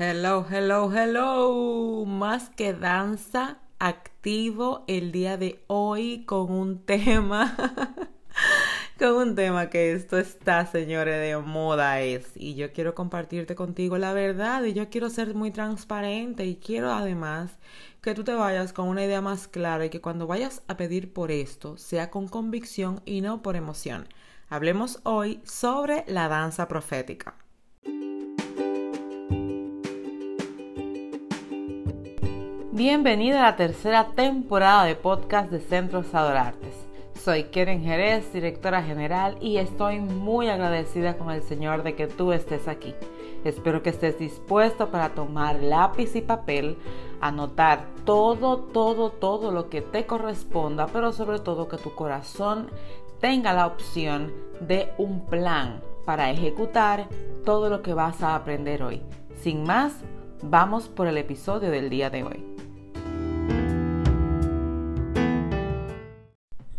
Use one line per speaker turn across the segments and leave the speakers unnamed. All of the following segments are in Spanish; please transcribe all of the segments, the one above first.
Hello, hello, hello. Más que danza, activo el día de hoy con un tema. con un tema que esto está, señores, de moda es. Y yo quiero compartirte contigo la verdad y yo quiero ser muy transparente y quiero además que tú te vayas con una idea más clara y que cuando vayas a pedir por esto sea con convicción y no por emoción. Hablemos hoy sobre la danza profética. Bienvenida a la tercera temporada de podcast de Centros Adorartes. Soy Keren Jerez, directora general, y estoy muy agradecida con el Señor de que tú estés aquí. Espero que estés dispuesto para tomar lápiz y papel, anotar todo, todo, todo lo que te corresponda, pero sobre todo que tu corazón tenga la opción de un plan para ejecutar todo lo que vas a aprender hoy. Sin más, vamos por el episodio del día de hoy.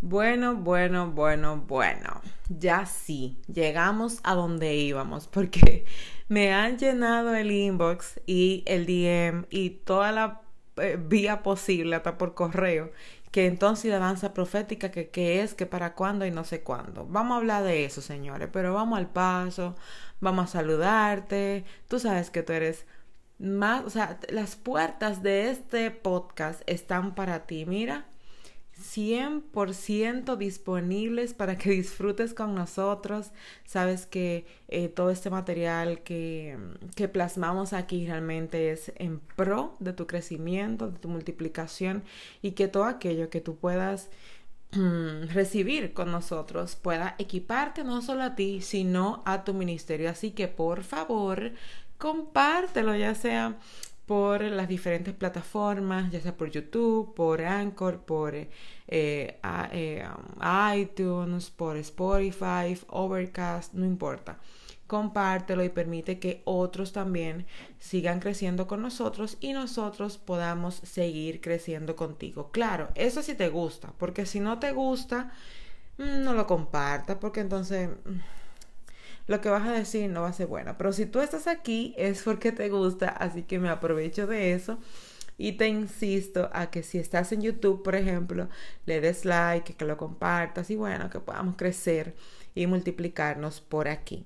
Bueno, bueno, bueno, bueno. Ya sí, llegamos a donde íbamos porque me han llenado el inbox y el DM y toda la eh, vía posible, hasta por correo, que entonces la danza profética, que qué es, que para cuándo y no sé cuándo. Vamos a hablar de eso, señores, pero vamos al paso, vamos a saludarte. Tú sabes que tú eres más, o sea, las puertas de este podcast están para ti. Mira, 100% disponibles para que disfrutes con nosotros. Sabes que eh, todo este material que, que, plasmamos aquí realmente es en pro de tu crecimiento, de tu multiplicación y que todo aquello que tú puedas mm, recibir con nosotros pueda equiparte no solo a ti, sino a tu ministerio. Así que por favor, compártelo, ya sea por las diferentes plataformas, ya sea por YouTube, por Anchor, por eh, eh, um, iTunes, por Spotify, Overcast, no importa. Compártelo y permite que otros también sigan creciendo con nosotros y nosotros podamos seguir creciendo contigo. Claro, eso sí te gusta, porque si no te gusta, mm, no lo compartas, porque entonces mm, lo que vas a decir no va a ser bueno. Pero si tú estás aquí es porque te gusta, así que me aprovecho de eso. Y te insisto a que si estás en YouTube, por ejemplo, le des like, que lo compartas y bueno, que podamos crecer y multiplicarnos por aquí.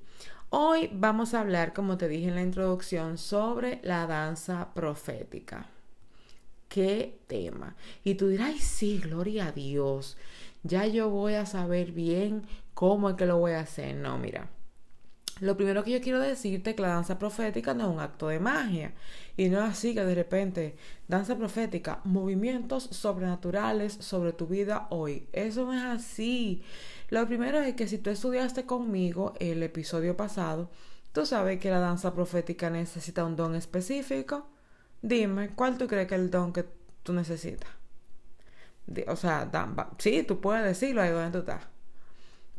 Hoy vamos a hablar, como te dije en la introducción, sobre la danza profética. ¿Qué tema? Y tú dirás, sí, gloria a Dios. Ya yo voy a saber bien cómo es que lo voy a hacer. No, mira. Lo primero que yo quiero decirte es que la danza profética no es un acto de magia. Y no es así que de repente, danza profética, movimientos sobrenaturales sobre tu vida hoy. Eso no es así. Lo primero es que si tú estudiaste conmigo el episodio pasado, tú sabes que la danza profética necesita un don específico. Dime, ¿cuál tú crees que es el don que tú necesitas? O sea, sí, tú puedes decirlo ahí donde tú estás.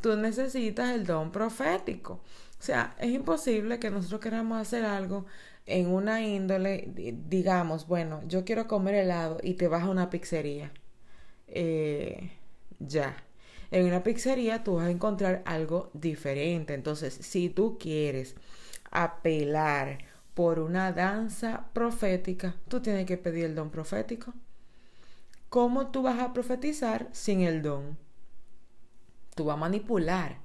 Tú necesitas el don profético. O sea, es imposible que nosotros queramos hacer algo en una índole, digamos, bueno, yo quiero comer helado y te vas a una pizzería. Eh, ya. En una pizzería tú vas a encontrar algo diferente. Entonces, si tú quieres apelar por una danza profética, tú tienes que pedir el don profético. ¿Cómo tú vas a profetizar sin el don? Tú vas a manipular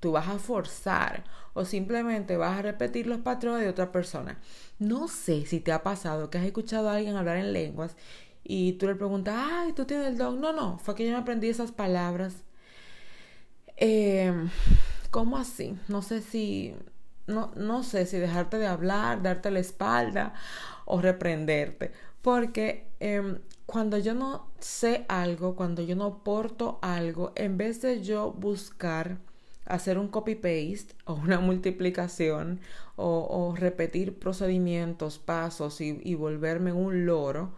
tú vas a forzar o simplemente vas a repetir los patrones de otra persona. No sé si te ha pasado que has escuchado a alguien hablar en lenguas y tú le preguntas, ay, tú tienes el don. No, no, fue que yo no aprendí esas palabras. Em, ¿Cómo así? No sé si, no, no sé si dejarte de hablar, darte la espalda o reprenderte. Porque em, cuando yo no sé algo, cuando yo no porto algo, en vez de yo buscar hacer un copy-paste o una multiplicación o, repetir procedimientos, pasos y, volverme un loro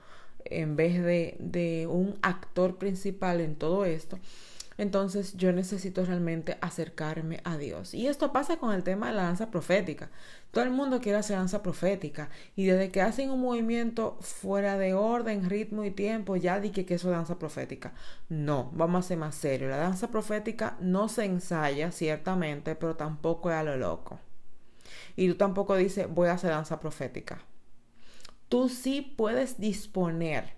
en vez de, de un actor principal en todo esto, entonces yo necesito realmente acercarme a Dios. Y esto pasa con el tema de la danza profética. Todo el mundo quiere hacer danza profética y desde que hacen un movimiento fuera de orden, ritmo y tiempo, ya di que, eso es danza profética. No, vamos a ser más serio. La danza profética no se ensaya, ciertamente, pero tampoco es a lo loco. Y tú tampoco dices, voy a hacer danza profética. tú sí puedes disponer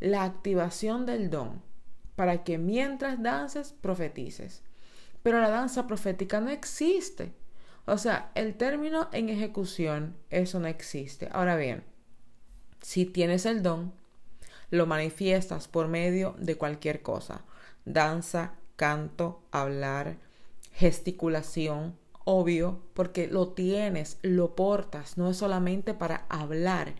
la activación del don para que mientras dances profetices. Pero la danza profética no existe. O sea, el término en ejecución, eso no existe. Ahora bien, si tienes el don, lo manifiestas por medio de cualquier cosa. Danza, canto, hablar, gesticulación, obvio, porque lo tienes, lo portas, no es solamente para hablar.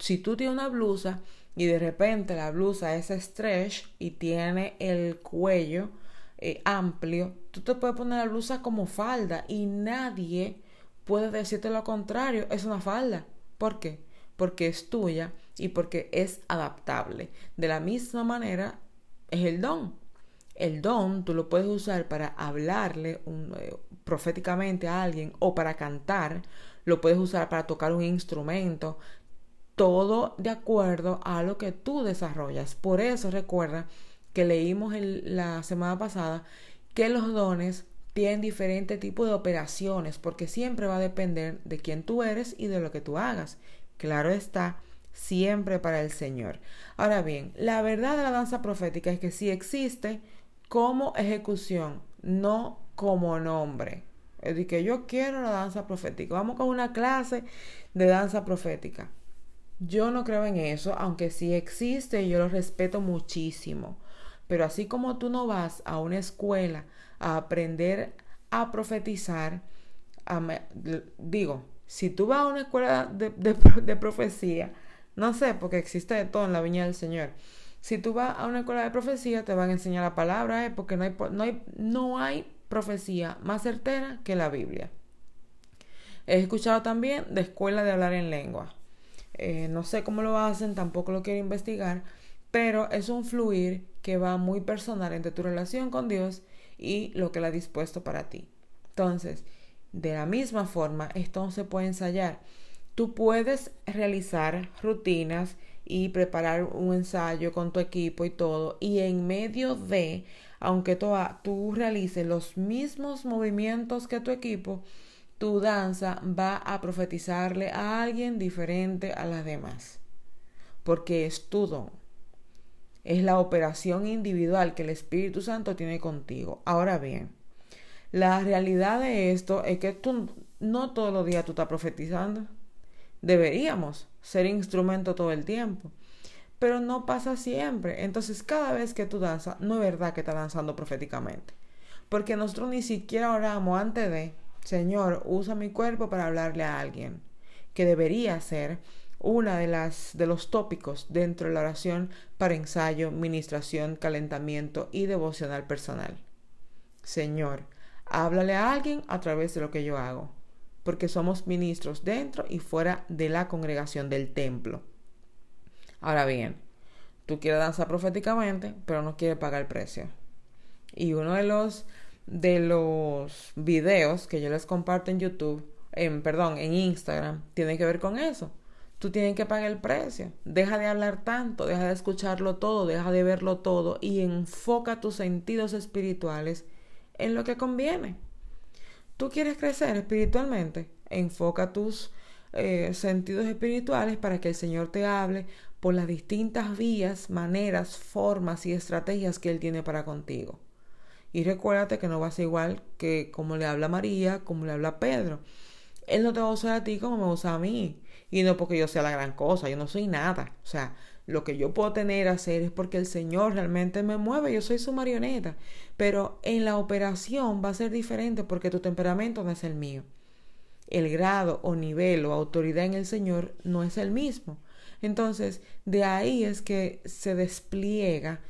Si tú tienes una blusa y de repente la blusa es stretch y tiene el cuello eh, amplio, tú te puedes poner la blusa como falda y nadie puede decirte lo contrario, es una falda. ¿Por qué? Porque es tuya y porque es adaptable. De la misma manera es el don. El don tú lo puedes usar para hablarle eh, proféticamente a alguien o para cantar, lo puedes usar para tocar un instrumento, todo de acuerdo a lo que tú desarrollas. Por eso recuerda que leímos la semana pasada que los dones tienen diferentes tipos de operaciones porque siempre va a depender de quién tú eres y de lo que tú hagas. Claro está, siempre para el Señor. Ahora bien, la verdad de la danza profética es que sí existe como ejecución, no como nombre. Es decir, que yo quiero la danza profética. Vamos con una clase de danza profética. Yo no creo en eso, aunque sí existe yo lo respeto muchísimo. Pero así como tú no vas a una escuela a aprender a profetizar, digo, si tú vas a una escuela de, profecía, no sé, porque existe de todo en la viña del Señor. Si tú vas a una escuela de profecía, te van a enseñar la palabra, ¿eh? porque no hay, no, hay, no hay profecía más certera que la Biblia. He escuchado también de escuela de hablar en lengua. Eh, no sé cómo lo hacen, tampoco lo quiero investigar, pero es un fluir que va muy personal entre tu relación con Dios y lo que Él ha dispuesto para ti. Entonces, de la misma forma, esto se puede ensayar. Tú puedes realizar rutinas y preparar un ensayo con tu equipo y todo, y en medio de, aunque tú realices los mismos movimientos que tu equipo, tu danza va a profetizarle a alguien diferente a las demás, porque es tu don es la operación individual que el Espíritu Santo tiene contigo. Ahora bien, la realidad de esto es que tú no todos los días tú estás profetizando. Deberíamos ser instrumento todo el tiempo. Pero no pasa siempre. Entonces, cada vez que tú danzas, no es verdad que estás danzando proféticamente. Porque nosotros ni siquiera oramos antes de, Señor, usa mi cuerpo para hablarle a alguien. Que debería ser una de las de los tópicos dentro de la oración para ensayo, ministración, calentamiento y devocional personal. Señor, háblale a alguien a través de lo que yo hago, porque somos ministros dentro y fuera de la congregación del templo. Ahora bien, tú quieres danzar proféticamente, pero no quieres pagar el precio. Y uno de los de los videos que yo les comparto en YouTube, en perdón, en Instagram, tiene que ver con eso tú tienes que pagar el precio. Deja de hablar tanto, deja de escucharlo todo, deja de verlo todo y enfoca tus sentidos espirituales en lo que conviene. Tú quieres crecer espiritualmente, enfoca tus eh, sentidos espirituales para que el Señor te hable por las distintas vías, maneras, formas y estrategias que Él tiene para contigo. Y recuérdate que no vas a igual que como le habla María, como le habla Pedro. Él no te va a usar a ti como me usa a mí. Y no porque yo sea la gran cosa, yo no soy nada. O sea, lo que yo puedo tener a hacer es porque el Señor realmente me mueve, yo soy su marioneta. Pero en la operación va a ser diferente porque tu temperamento no es el mío. El grado o nivel o autoridad en el Señor no es el mismo. Entonces, de ahí es que se despliega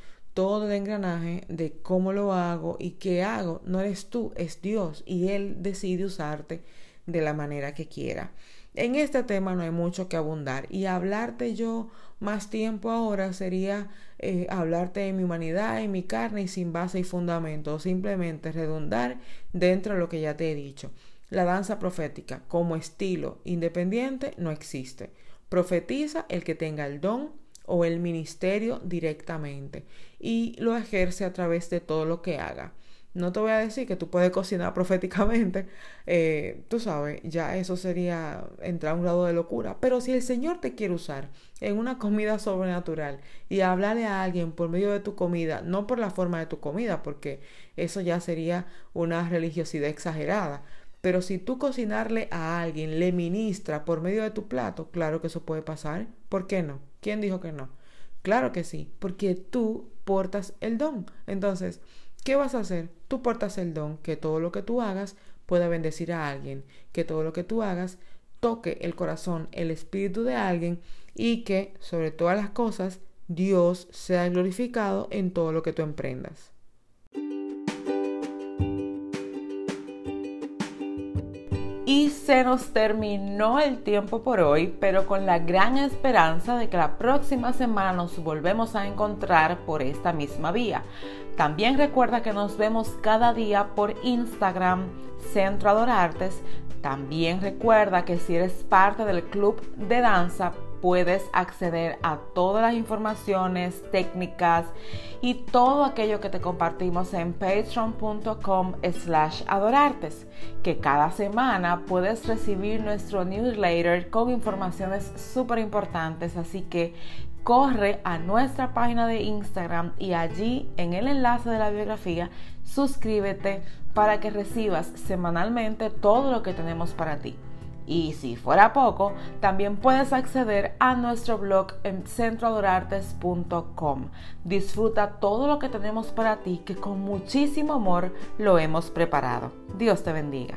todo el engranaje de cómo lo hago y qué hago. No eres tú, es Dios y Él decide usarte de la manera que quiera. En este tema no hay mucho que abundar y hablarte yo más tiempo ahora sería eh, hablarte de mi humanidad, en mi carne y sin base y fundamento, simplemente redundar dentro de lo que ya te he dicho. La danza profética como estilo independiente no existe. Profetiza el que tenga el don o el ministerio directamente y lo ejerce a través de todo lo que haga. No te voy a decir que tú puedes cocinar proféticamente, eh, tú sabes, ya eso sería entrar a un grado de locura. Pero si el Señor te quiere usar en una comida sobrenatural y hablarle a alguien por medio de tu comida, no por la forma de tu comida, porque eso ya sería una religiosidad exagerada. Pero si tú cocinarle a alguien le ministra por medio de tu plato, claro que eso puede pasar. ¿Por qué no? ¿Quién dijo que no? Claro que sí, porque tú portas el don. Entonces, ¿qué vas a hacer? Tú portas el don, que todo lo que tú hagas pueda bendecir a alguien, que todo lo que tú hagas toque el corazón, el espíritu de alguien y que, sobre todas las cosas, Dios sea glorificado en todo lo que tú emprendas. Y se nos terminó el tiempo por hoy, pero con la gran esperanza de que la próxima semana nos volvemos a encontrar por esta misma vía. También recuerda que nos vemos cada día por Instagram, Centro Adorartes. También recuerda que si eres parte del club de danza, puedes acceder a todas las informaciones, técnicas y todo aquello que te compartimos en patreon.com slash adorartes, que cada semana puedes recibir nuestro newsletter con informaciones súper importantes, así que corre a nuestra página de Instagram y allí en el enlace de la biografía suscríbete para que recibas semanalmente todo lo que tenemos para ti. Y si fuera poco, también puedes acceder a nuestro blog en centroadorartes.com. Disfruta todo lo que tenemos para ti que con muchísimo amor lo hemos preparado. Dios te bendiga.